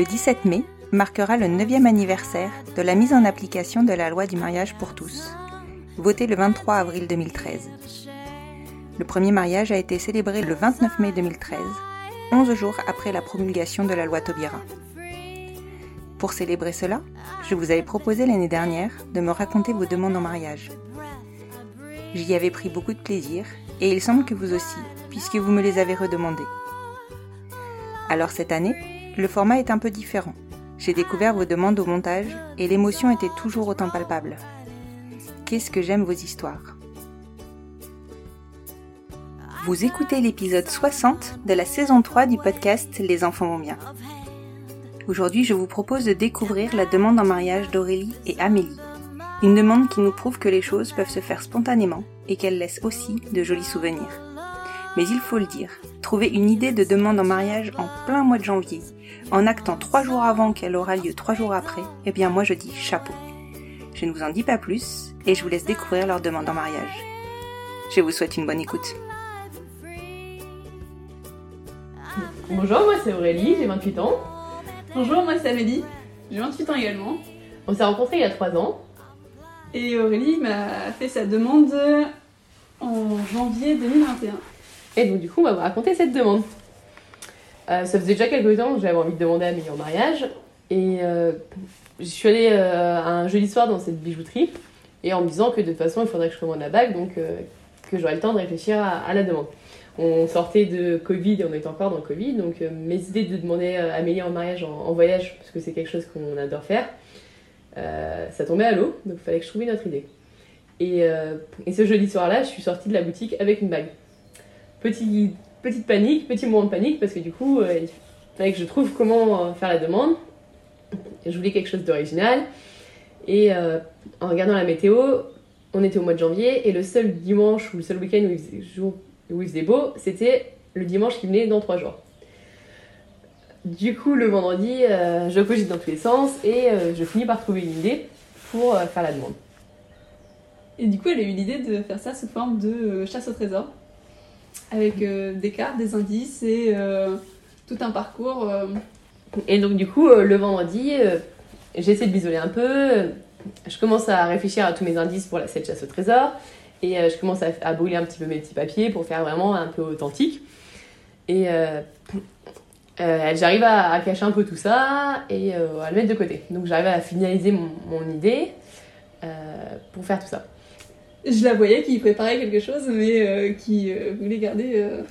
Le 17 mai marquera le 9e anniversaire de la mise en application de la loi du mariage pour tous, votée le 23 avril 2013. Le premier mariage a été célébré le 29 mai 2013, 11 jours après la promulgation de la loi Taubira. Pour célébrer cela, je vous avais proposé l'année dernière de me raconter vos demandes en mariage. J'y avais pris beaucoup de plaisir et il semble que vous aussi, puisque vous me les avez redemandées. Alors cette année, le format est un peu différent. J'ai découvert vos demandes au montage et l'émotion était toujours autant palpable. Qu'est-ce que j'aime vos histoires? Vous écoutez l'épisode 60 de la saison 3 du podcast Les enfants vont bien. Aujourd'hui, je vous propose de découvrir la demande en mariage d'Aurélie et Amélie. Une demande qui nous prouve que les choses peuvent se faire spontanément et qu'elle laisse aussi de jolis souvenirs. Mais il faut le dire, trouver une idée de demande en mariage en plein mois de janvier, en actant trois jours avant qu'elle aura lieu trois jours après, eh bien moi je dis chapeau. Je ne vous en dis pas plus et je vous laisse découvrir leur demande en mariage. Je vous souhaite une bonne écoute. Bonjour, moi c'est Aurélie, j'ai 28 ans. Bonjour, moi c'est Amélie, j'ai 28 ans également. On s'est rencontrés il y a 3 ans. Et Aurélie m'a fait sa demande en janvier 2021. Et donc du coup, on va vous raconter cette demande. Euh, ça faisait déjà quelques temps que j'avais envie de demander à Amélie en mariage. Et euh, je suis allée euh, un jeudi soir dans cette bijouterie. Et en me disant que de toute façon, il faudrait que je commande la bague, donc que j'aurais le temps de réfléchir à, la demande. On sortait de Covid et on était encore dans Covid, donc mes idées de demander à Amélie en mariage en, voyage, parce que c'est quelque chose qu'on adore faire, ça tombait à l'eau, donc il fallait que je trouve une autre idée. Et ce jeudi soir-là, je suis sortie de la boutique avec une bague. Petit, petite panique, petit moment de panique, parce que du coup, euh, il fallait que je trouve comment euh, faire la demande. Je voulais quelque chose d'original. Et euh, en regardant la météo, on était au mois de janvier, et le seul dimanche ou le seul week-end où il faisait, beau, c'était le dimanche qui venait dans trois jours. Du coup, le vendredi, je cogite dans tous les sens et je finis par trouver une idée pour faire la demande. Et du coup, elle a eu l'idée de faire ça sous forme de chasse au trésor, avec euh, des cartes, des indices et euh, tout un parcours. euh, Et donc, du coup, le vendredi, j'essaie de m'isoler un peu. Je commence à réfléchir à tous mes indices pour la, cette chasse au trésor. Et je commence à, brûler un petit peu mes petits papiers pour faire vraiment un peu authentique. Et j'arrive à, cacher un peu tout ça et à le mettre de côté. Donc, j'arrive à finaliser mon, idée pour faire tout ça. Je la voyais qui préparait quelque chose, mais euh, qui euh, voulait garder euh,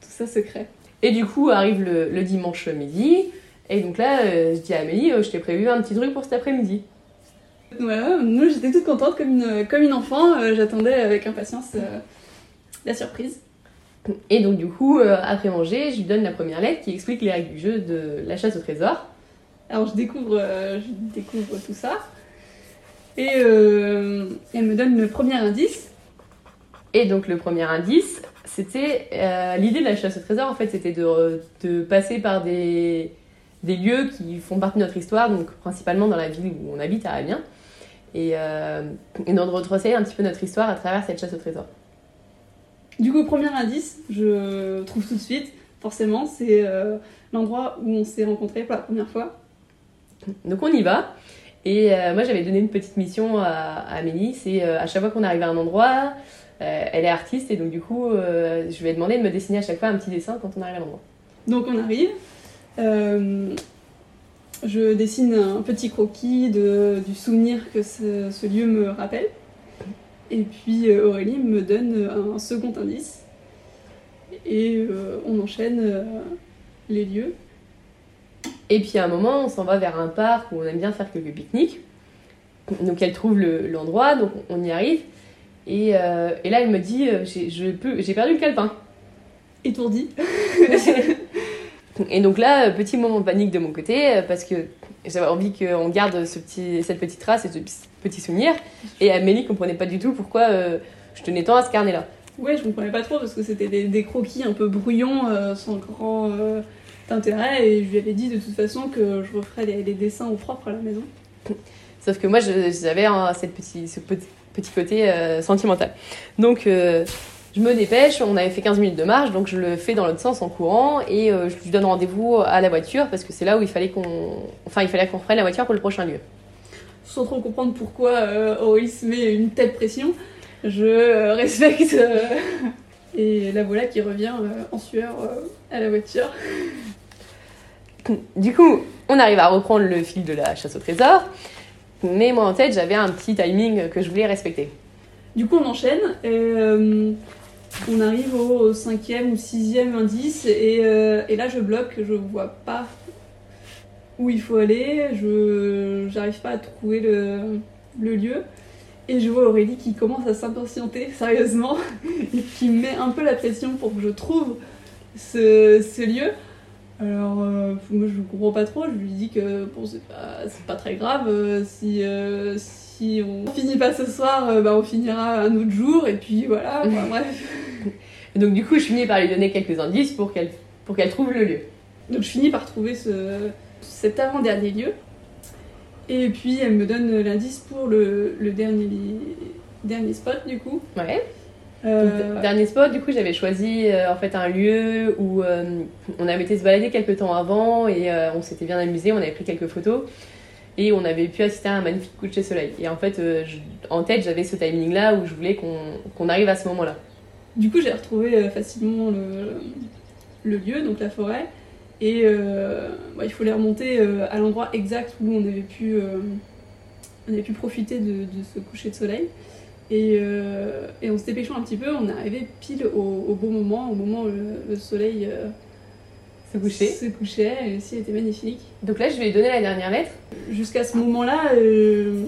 tout ça secret. Et du coup, arrive le, le dimanche midi. Et donc là, je dis à Amélie, je t'ai prévu un petit truc pour cet après-midi. Voilà, nous j'étais toute contente comme une, comme une enfant, j'attendais avec impatience la surprise. Et donc, du coup, après manger, je lui donne la première lettre qui explique les règles du jeu de la chasse au trésor. Alors je découvre, je découvre tout ça. Et euh, elle me donne le premier indice. Et donc, le premier indice, c'était euh, l'idée de la chasse au trésor, en fait, c'était de, de passer par des, des lieux qui font partie de notre histoire, donc principalement dans la ville où on habite, à Amiens. Et, euh, et de retracer un petit peu notre histoire à travers cette chasse au trésor. Du coup, premier indice, je trouve tout de suite, forcément, c'est euh, l'endroit où on s'est rencontrés pour la première fois. Donc on y va. Et euh, moi j'avais donné une petite mission à, à Amélie, c'est euh, à chaque fois qu'on arrive à un endroit, Euh, elle est artiste et donc du coup, je lui ai demandé de me dessiner à chaque fois un petit dessin quand on arrive à l'endroit. Donc on arrive. Je dessine un petit croquis de- du souvenir que ce, lieu me rappelle. Et puis Aurélie me donne un second indice. Et on enchaîne les lieux. Et puis à un moment, on s'en va vers un parc où on aime bien faire quelques pique-niques. Donc elle trouve le- l'endroit, donc on y arrive. Et, euh, et là, elle me dit euh, j'ai perdu le calepin. Étourdi. Et donc là, euh, petit moment de panique de mon côté, parce que j'avais envie qu'on garde ce petit, cette petite trace et ce petit souvenir. Et Amélie comprenait pas du tout pourquoi euh, je tenais tant à ce carnet-là. Ouais, je comprenais pas trop parce que c'était des, des croquis un peu brouillons, euh, sans grand euh, intérêt. Et je lui avais dit de toute façon que je referais les, les dessins au propre à la maison. Sauf que moi, j'avais cette petit, ce petit, côté euh, sentimental. Donc, euh, je me dépêche, on avait fait 15 minutes de marche, donc je le fais dans l'autre sens en courant et euh, je lui donne rendez-vous à la voiture parce que c'est là où il fallait qu'on enfin, il fallait qu'on reprenne la voiture pour le prochain lieu. Sans trop comprendre pourquoi se met une telle pression, je respecte. et la voilà qui revient en sueur à la voiture. Du coup, on arrive à reprendre le fil de la chasse au trésor, mais moi en tête, j'avais un petit timing que je voulais respecter. Du coup, on enchaîne. euh, on arrive au cinquième ou sixième indice et, euh, et là, je bloque. Je vois pas où il faut aller. Je j'arrive pas à trouver le, lieu. Et je vois Aurélie qui commence à s'impatienter sérieusement et qui met un peu la pression pour que je trouve ce lieu. Alors, euh, moi je comprends pas trop. Je lui dis que bon, c'est pas, pas très grave. euh, si, euh, si on finit pas ce soir, euh, bah, on finira un autre jour. Et puis voilà, enfin, bref. Donc du coup, je finis par lui donner quelques indices pour qu'elle pour qu'elle trouve le lieu. Donc je finis par trouver ce, cet avant-dernier lieu. Et puis elle me donne l'indice pour le, le dernier, dernier spot du coup. Ouais. Euh, Dernier spot, du coup, j'avais choisi euh, en fait un lieu où euh, on avait été se balader quelques temps avant et on s'était bien amusé, on avait pris quelques photos et on avait pu assister à un magnifique coucher de soleil. Et en fait, je- en tête, j'avais ce timing là où je voulais qu'on qu'on arrive à ce moment-là. Du coup, j'ai retrouvé facilement le, le lieu, donc la forêt. Et bah, il fallait remonter euh, à l'endroit exact où on avait pu, on avait pu profiter de, de ce coucher de soleil. Et, euh, et en se dépêchant un petit peu, on est arrivé pile au, au bon moment, au moment où le, le soleil euh, Se coucher. se couchait. Et le ciel était magnifique. Donc là, je lui ai donné la dernière lettre. Jusqu'à ce moment-là, euh,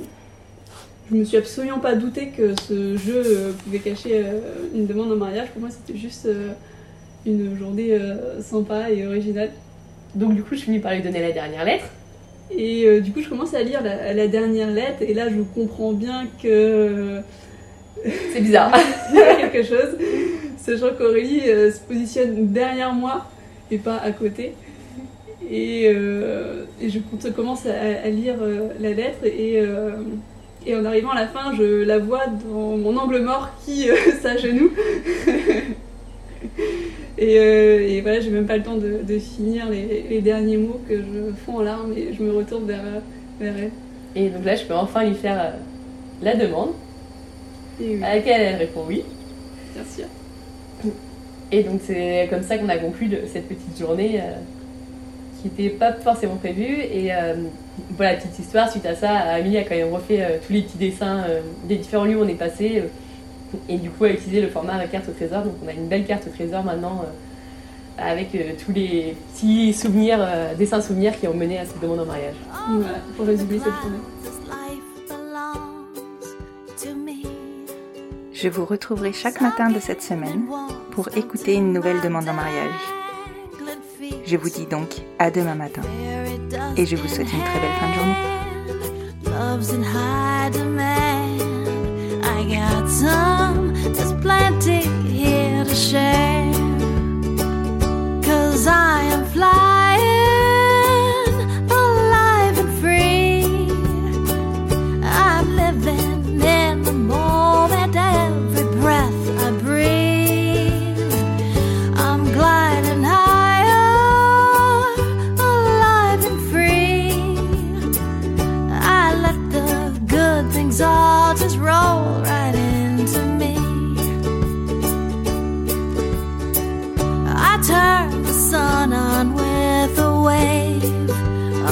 je me suis absolument pas douté que ce jeu euh, pouvait cacher une demande en mariage. Pour moi, c'était juste une journée sympa et originale. Donc du coup, je finis par lui donner la dernière lettre. Et du coup, je commence à lire la, la dernière lettre, et là, je comprends bien que C'est bizarre. il y a quelque chose, sachant qu'Aurélie euh, se positionne derrière moi et pas à côté. Et, euh, je com- commence à, lire euh, la lettre et, euh, et en arrivant à la fin, je la vois dans mon angle mort qui s'agenouille. et, et voilà, j'ai même pas le temps de, finir les, derniers mots que je fonds en larmes et je me retourne vers, vers elle. Et donc là, je peux enfin lui faire la demande oui, à laquelle elle répond oui. bien sûr. Et donc c'est comme ça qu'on a conclu de cette petite journée euh, qui n'était pas forcément prévue. Et euh, voilà, petite histoire, suite à ça, Amélie a quand même refait euh, tous les petits dessins des différents lieux où on est passé. et du coup, a utilisé le format carte au trésor. Donc on a une belle carte au trésor maintenant avec tous les petits souvenirs, dessins souvenirs qui ont mené à cette demande en mariage. Voilà, pour résumer cette journée. Je vous retrouverai chaque matin de cette semaine pour écouter une nouvelle demande en mariage. Je vous dis donc à demain matin et je vous souhaite une très belle fin de journée.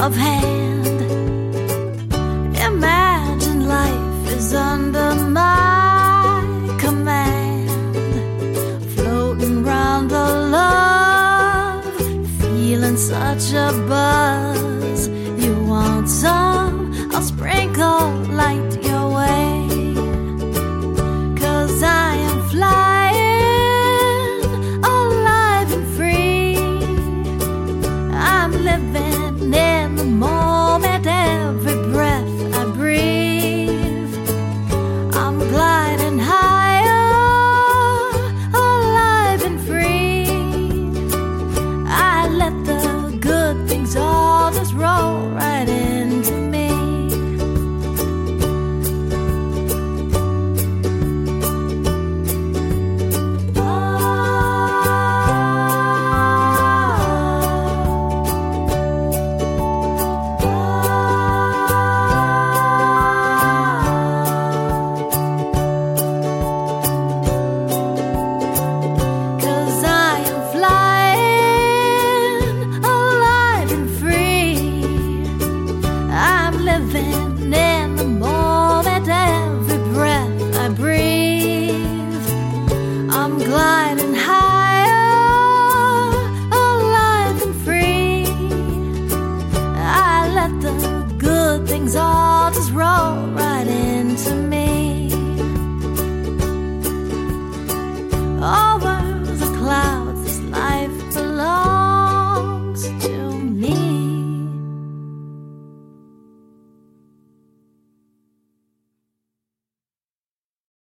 of hands. all right